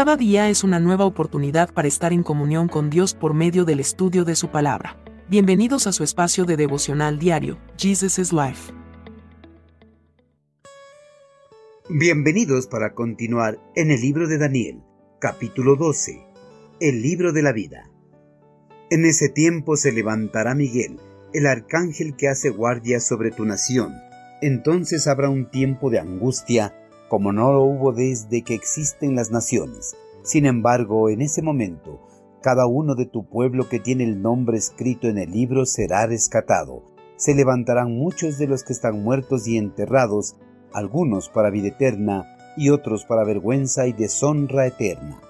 Cada día es una nueva oportunidad para estar en comunión con Dios por medio del estudio de su palabra. Bienvenidos a su espacio de devocional diario, Jesus is Life. Bienvenidos para continuar en el libro de Daniel, capítulo 12, el libro de la vida. En ese tiempo se levantará Miguel, el arcángel que hace guardia sobre tu nación. Entonces habrá un tiempo de angustia como no lo hubo desde que existen las naciones. Sin embargo, en ese momento, cada uno de tu pueblo que tiene el nombre escrito en el libro será rescatado. Se levantarán muchos de los que están muertos y enterrados, algunos para vida eterna y otros para vergüenza y deshonra eterna.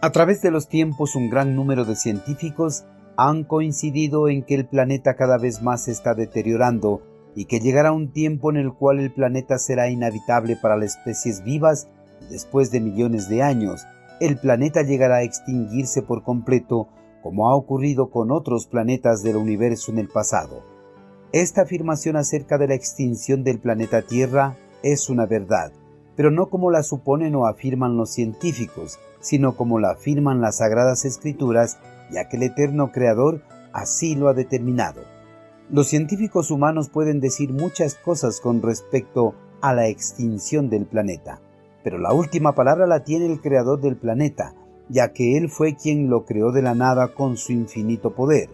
A través de los tiempos un gran número de científicos han coincidido en que el planeta cada vez más se está deteriorando y que llegará un tiempo en el cual el planeta será inhabitable para las especies vivas y después de millones de años el planeta llegará a extinguirse por completo como ha ocurrido con otros planetas del universo en el pasado. Esta afirmación acerca de la extinción del planeta Tierra es una verdad, pero no como la suponen o afirman los científicos, sino como la afirman las sagradas escrituras, ya que el eterno Creador así lo ha determinado. Los científicos humanos pueden decir muchas cosas con respecto a la extinción del planeta, pero la última palabra la tiene el creador del planeta, ya que Él fue quien lo creó de la nada con su infinito poder.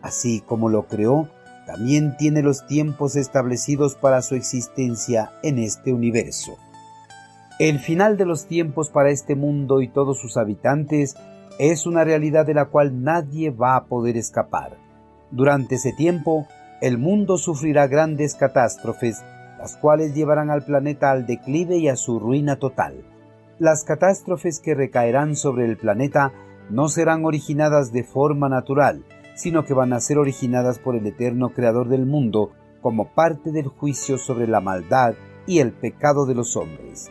Así como lo creó, también tiene los tiempos establecidos para su existencia en este universo. El final de los tiempos para este mundo y todos sus habitantes es una realidad de la cual nadie va a poder escapar. Durante ese tiempo, el mundo sufrirá grandes catástrofes, las cuales llevarán al planeta al declive y a su ruina total. Las catástrofes que recaerán sobre el planeta no serán originadas de forma natural, sino que van a ser originadas por el eterno Creador del mundo como parte del juicio sobre la maldad y el pecado de los hombres.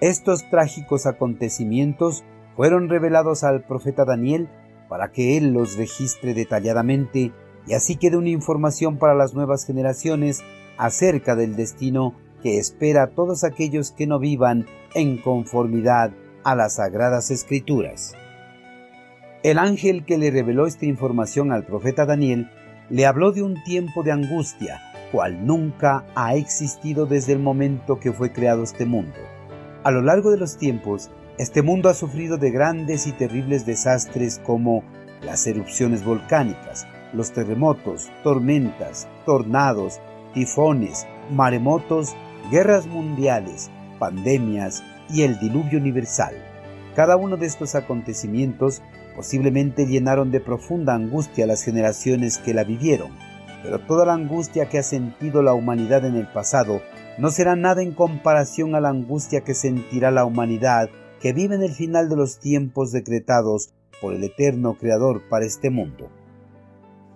Estos trágicos acontecimientos fueron revelados al profeta Daniel para que él los registre detalladamente y así quede una información para las nuevas generaciones acerca del destino que espera a todos aquellos que no vivan en conformidad a las sagradas escrituras. El ángel que le reveló esta información al profeta Daniel le habló de un tiempo de angustia, cual nunca ha existido desde el momento que fue creado este mundo. A lo largo de los tiempos, este mundo ha sufrido de grandes y terribles desastres como las erupciones volcánicas, los terremotos, tormentas, tornados, tifones, maremotos, guerras mundiales, pandemias y el diluvio universal. Cada uno de estos acontecimientos posiblemente llenaron de profunda angustia a las generaciones que la vivieron, pero toda la angustia que ha sentido la humanidad en el pasado no será nada en comparación a la angustia que sentirá la humanidad que vive en el final de los tiempos decretados por el eterno Creador para este mundo.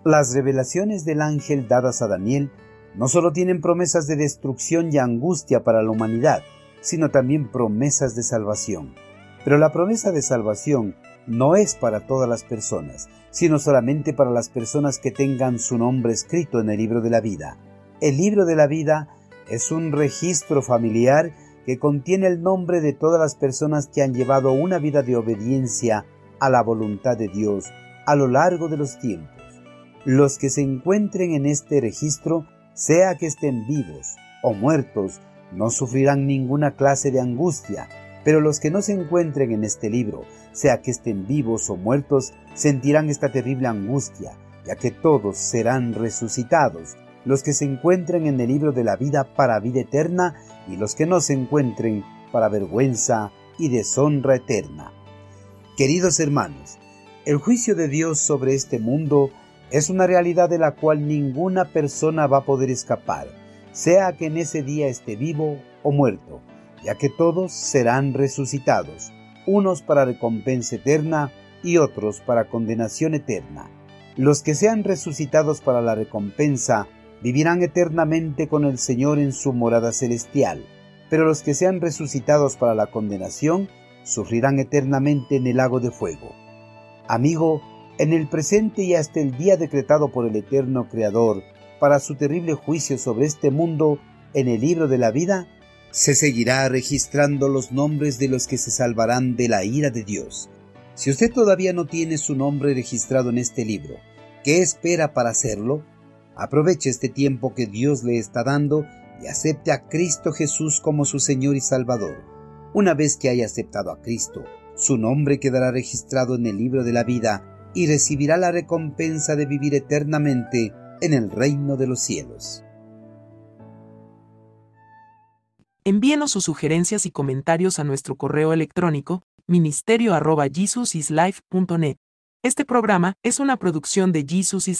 Las revelaciones del ángel dadas a Daniel no solo tienen promesas de destrucción y angustia para la humanidad, sino también promesas de salvación. Pero la promesa de salvación no es para todas las personas, sino solamente para las personas que tengan su nombre escrito en el libro de la vida. El libro de la vida es un registro familiar que contiene el nombre de todas las personas que han llevado una vida de obediencia a la voluntad de Dios a lo largo de los tiempos. Los que se encuentren en este registro, sea que estén vivos o muertos, no sufrirán ninguna clase de angustia, pero los que no se encuentren en este libro, sea que estén vivos o muertos, sentirán esta terrible angustia, ya que todos serán resucitados, los que se encuentren en el libro de la vida para vida eterna y los que no se encuentren para vergüenza y deshonra eterna. Queridos hermanos, el juicio de Dios sobre este mundo es una realidad de la cual ninguna persona va a poder escapar, sea que en ese día esté vivo o muerto, ya que todos serán resucitados, unos para recompensa eterna y otros para condenación eterna. Los que sean resucitados para la recompensa vivirán eternamente con el Señor en su morada celestial, pero los que sean resucitados para la condenación sufrirán eternamente en el lago de fuego. Amigo, en el presente y hasta el día decretado por el eterno Creador para su terrible juicio sobre este mundo en el libro de la vida, Se seguirá registrando los nombres de los que se salvarán de la ira de Dios. Si usted todavía no tiene su nombre registrado en este libro, ¿qué espera para hacerlo? Aproveche este tiempo que Dios le está dando y acepte a Cristo Jesús como su Señor y Salvador. Una vez que haya aceptado a Cristo, su nombre quedará registrado en el libro de la vida y recibirá la recompensa de vivir eternamente en el reino de los cielos. Envíenos sus sugerencias y comentarios a nuestro correo electrónico ministerio.jesusislife.net. Este programa es una producción de Jesus is